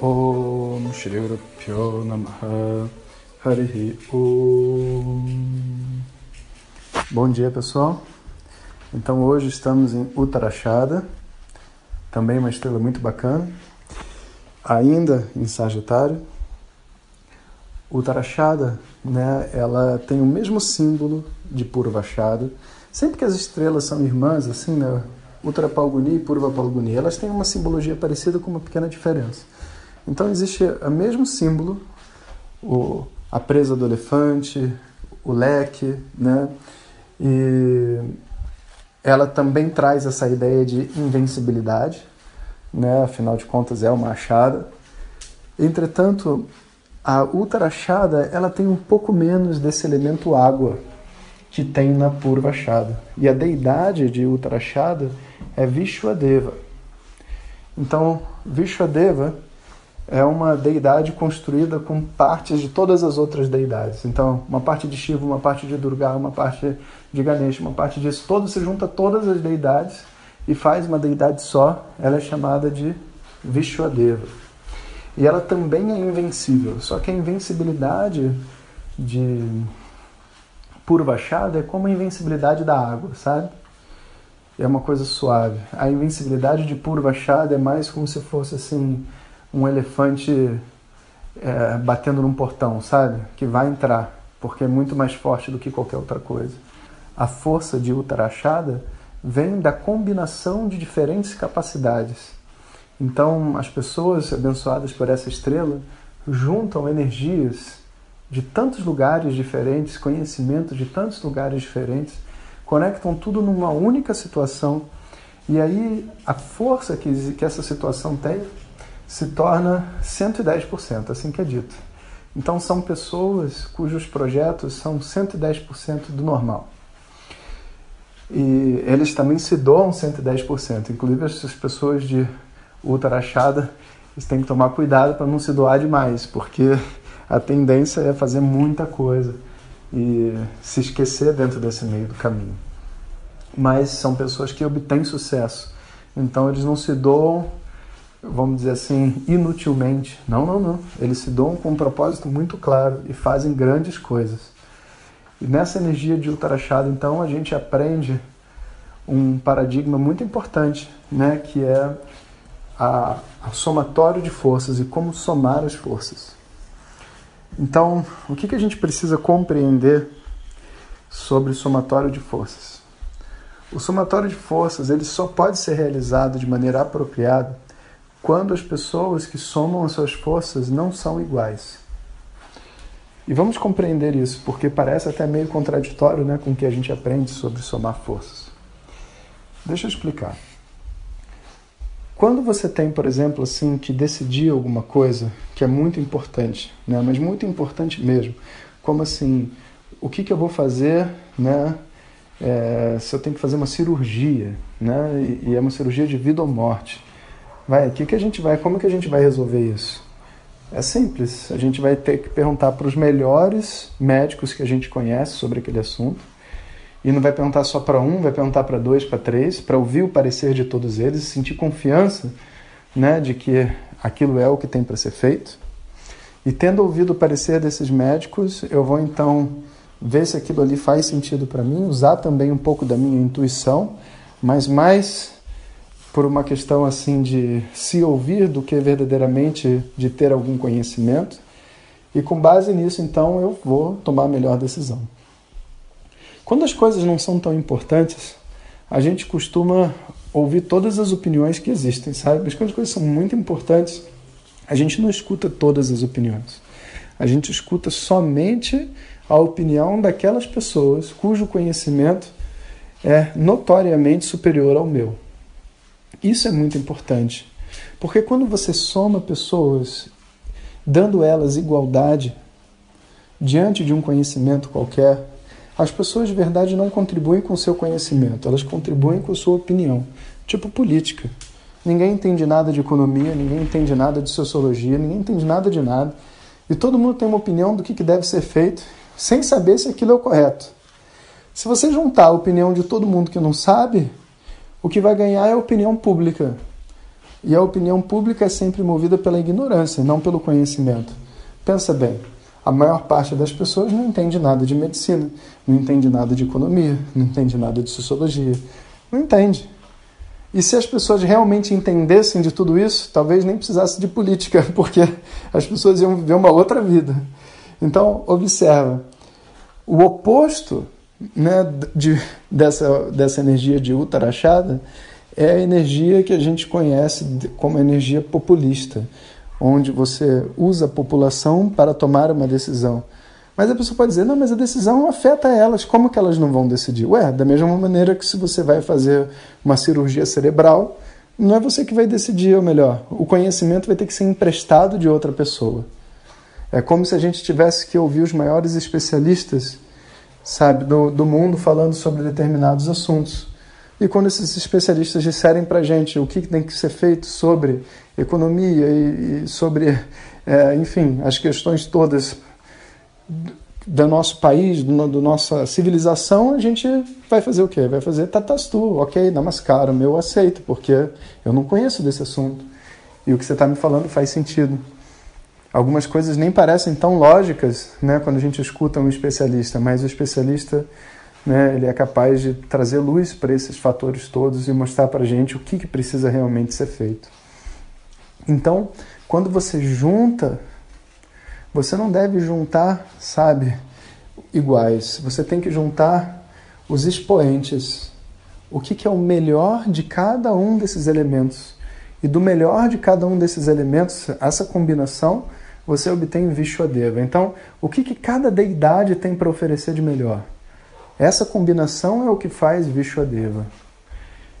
Om Shri Guru Pyo Namaha Harihi Om Bom dia pessoal, então hoje estamos em Uttarashada, também uma estrela muito bacana, ainda em Sagitário. Uttarashada, né, ela tem o mesmo símbolo de Purvashada. Sempre que as estrelas são irmãs, assim, né, Uttara Palguni e Purva Palguni, elas têm uma simbologia parecida com uma pequena diferença. Então existe o mesmo símbolo, o, a presa do elefante, o leque, né? E ela também traz essa ideia de invencibilidade, né? Afinal de contas é uma achada. Entretanto, a Uttarashada, ela tem um pouco menos desse elemento água que tem na Purvashada. E a deidade de Uttarashada é Vishwadeva. Então, Vishwadeva é uma deidade construída com partes de todas as outras deidades. Então, uma parte de Shiva, uma parte de Durga, uma parte de Ganesha, uma parte disso, todo se junta todas as deidades e faz uma deidade só. Ela é chamada de Vishwadeva. E ela também é invencível, só que a invencibilidade de Purvashada é como a invencibilidade da água, sabe? É uma coisa suave. A invencibilidade de Purvashada é mais como se fosse assim um elefante é, batendo num portão, sabe? Que vai entrar, porque é muito mais forte do que qualquer outra coisa. A força de Uttarashada vem da combinação de diferentes capacidades. Então, as pessoas abençoadas por essa estrela juntam energias de tantos lugares diferentes, conhecimentos de tantos lugares diferentes, conectam tudo numa única situação. E aí, a força que, que essa situação tem se torna 110%, assim que é dito. Então são pessoas cujos projetos são 110% do normal. E eles também se doam 110%. Inclusive essas pessoas de ultrachada, eles têm que tomar cuidado para não se doar demais, porque a tendência é fazer muita coisa e se esquecer dentro desse meio do caminho. Mas são pessoas que obtêm sucesso. Então eles não se doam vamos dizer assim, inutilmente. Não, não, não. Eles se doam com um propósito muito claro e fazem grandes coisas. E nessa energia de Uttarashada, então, a gente aprende um paradigma muito importante, né, que é a, a somatório de forças e como somar as forças. Então, o que, que a gente precisa compreender sobre somatório de forças? O somatório de forças ele só pode ser realizado de maneira apropriada quando as pessoas que somam as suas forças não são iguais. E vamos compreender isso, porque parece até meio contraditório né, com o que a gente aprende sobre somar forças. Deixa eu explicar. Quando você tem, por exemplo, assim, que decidir alguma coisa que é muito importante, né, mas muito importante mesmo, como assim, o que, que eu vou fazer, né, é, se eu tenho que fazer uma cirurgia, né, e é uma cirurgia de vida ou morte, Vai, que, que a gente vai, como que a gente vai resolver isso? É simples, a gente vai ter que perguntar para os melhores médicos que a gente conhece sobre aquele assunto. E não vai perguntar só para um, vai perguntar para dois, para três, para ouvir o parecer de todos eles, sentir confiança né, de que aquilo é o que tem para ser feito. E tendo ouvido o parecer desses médicos, eu vou então ver se aquilo ali faz sentido para mim, usar também um pouco da minha intuição, mas mais por uma questão assim de se ouvir do que verdadeiramente de ter algum conhecimento. E com base nisso, então, eu vou tomar a melhor decisão. Quando as coisas não são tão importantes, a gente costuma ouvir todas as opiniões que existem, sabe? Mas quando as coisas são muito importantes, a gente não escuta todas as opiniões. A gente escuta somente a opinião daquelas pessoas cujo conhecimento é notoriamente superior ao meu. Isso é muito importante, Porque quando você soma pessoas, dando elas igualdade diante de um conhecimento qualquer, as pessoas de verdade não contribuem com o seu conhecimento, elas contribuem com a sua opinião, tipo política. Ninguém entende nada de economia, ninguém entende nada de sociologia, ninguém entende nada de nada. E todo mundo tem uma opinião do que deve ser feito, sem saber se aquilo é o correto. Se você juntar a opinião de todo mundo que não sabe, o que vai ganhar é a opinião pública. E a opinião pública é sempre movida pela ignorância, não pelo conhecimento. Pensa bem, a maior parte das pessoas não entende nada de medicina, não entende nada de economia, não entende nada de sociologia. Não entende. E se as pessoas realmente entendessem de tudo isso, talvez nem precisasse de política, porque as pessoas iam viver uma outra vida. Então, observa. O oposto né, de, dessa, dessa energia de ultrachada é a energia que a gente conhece como energia populista, onde você usa a população para tomar uma decisão. Mas a pessoa pode dizer, não, mas a decisão afeta elas, como que elas não vão decidir? Ué, da mesma maneira que se você vai fazer uma cirurgia cerebral, não é você que vai decidir, ou melhor, o conhecimento vai ter que ser emprestado de outra pessoa. É como se a gente tivesse que ouvir os maiores especialistas, sabe, do, do mundo falando sobre determinados assuntos. E quando esses especialistas disserem para a gente o que tem que ser feito sobre economia e, e sobre, é, enfim, as questões todas do nosso país, do, do, nossa civilização, a gente vai fazer o quê? Vai fazer tatastu, ok, namaskara, eu aceito, porque eu não conheço desse assunto. E o que você está me falando faz sentido. Algumas coisas nem parecem tão lógicas né, quando a gente escuta um especialista, mas o especialista né, ele é capaz de trazer luz para esses fatores todos e mostrar para a gente o que, que precisa realmente ser feito. Então, quando você junta você não deve juntar, sabe, iguais. Você tem que juntar os expoentes. O que, que é o melhor de cada um desses elementos. E do melhor de cada um desses elementos, essa combinação, você obtém Vishwadeva. Então, o que, que cada deidade tem para oferecer de melhor? Essa combinação é o que faz Vishwadeva.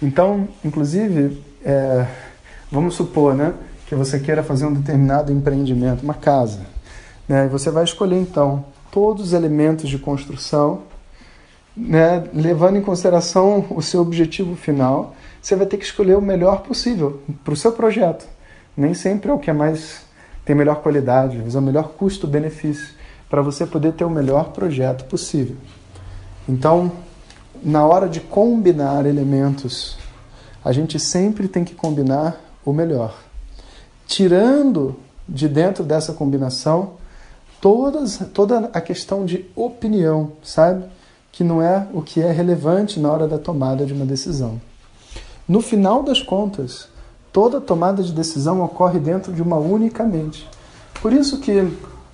Então, inclusive, é, vamos supor né, que você queira fazer um determinado empreendimento, uma casa. Né? Você vai escolher então todos os elementos de construção, né? levando em consideração o seu objetivo final. Você vai ter que escolher o melhor possível para o seu projeto. Nem sempre é o que é mais tem melhor qualidade, o melhor custo-benefício para você poder ter o melhor projeto possível. Então, na hora de combinar elementos, a gente sempre tem que combinar o melhor. Tirando de dentro dessa combinação todas, toda a questão de opinião, sabe? Que não é o que é relevante na hora da tomada de uma decisão. No final das contas, toda tomada de decisão ocorre dentro de uma única mente. Por isso que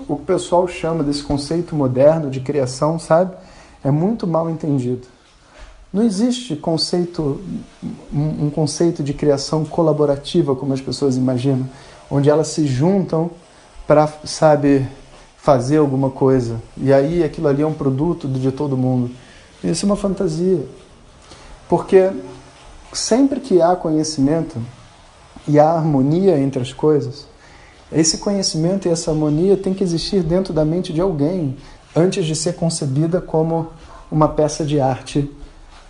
o pessoal chama desse conceito moderno de criação, sabe? É muito mal entendido. Não existe conceito, um conceito de criação colaborativa como as pessoas imaginam, onde elas se juntam para, sabe, fazer alguma coisa. E aí aquilo ali é um produto de todo mundo. Isso é uma fantasia. Porque sempre que há conhecimento e há harmonia entre as coisas, esse conhecimento e essa harmonia tem que existir dentro da mente de alguém antes de ser concebida como uma peça de arte,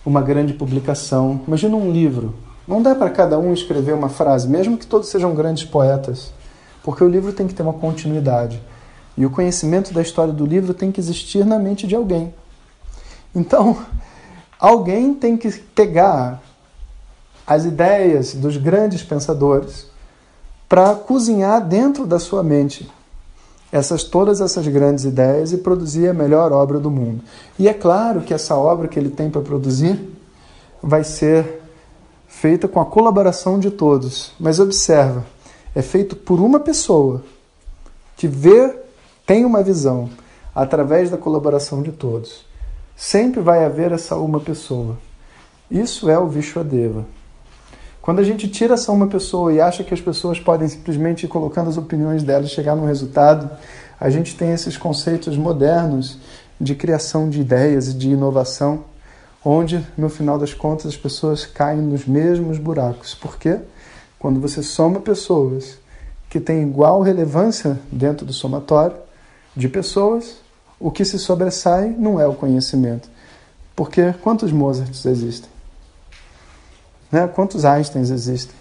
uma grande publicação. Imagina um livro. Não dá para cada um escrever uma frase, mesmo que todos sejam grandes poetas, porque o livro tem que ter uma continuidade. E o conhecimento da história do livro tem que existir na mente de alguém. Então, alguém tem que pegar as ideias dos grandes pensadores para cozinhar dentro da sua mente essas todas essas grandes ideias e produzir a melhor obra do mundo. E é claro que essa obra que ele tem para produzir vai ser feita com a colaboração de todos. Mas observa, é feito por uma pessoa que vê tem uma visão através da colaboração de todos. Sempre vai haver essa uma pessoa. Isso é o Vishwadeva. Quando a gente tira essa uma pessoa e acha que as pessoas podem simplesmente ir colocando as opiniões delas chegar num resultado, a gente tem esses conceitos modernos de criação de ideias e de inovação, onde, no final das contas, as pessoas caem nos mesmos buracos. Por quê? quando você soma pessoas que têm igual relevância dentro do somatório de pessoas, o que se sobressai não é o conhecimento. Porque quantos Mozarts existem? Né? Quantos Einsteins existem?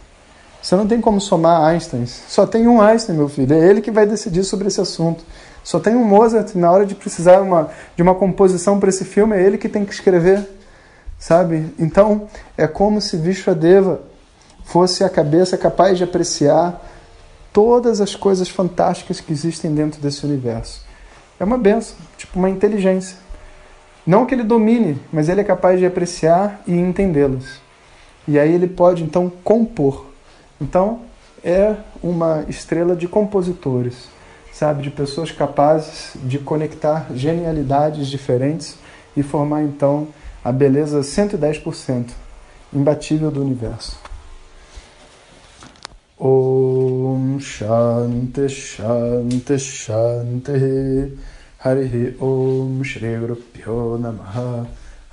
Você não tem como somar Einsteins. Só tem um Einstein, meu filho. É ele que vai decidir sobre esse assunto. Só tem um Mozart. Na hora de precisar uma, de uma composição para esse filme, é ele que tem que escrever. Sabe? Então, é como se Vishwadeva fosse a cabeça capaz de apreciar todas as coisas fantásticas que existem dentro desse universo. É uma benção, tipo uma inteligência. Não que ele domine, mas ele é capaz de apreciar e entendê-las. E aí ele pode então compor. Então é uma estrela de compositores, sabe, de pessoas capazes de conectar genialidades diferentes e formar então a beleza 110% imbatível do universo. Om Shanti Shanti Shanti Hari Om Shri Guru Namaha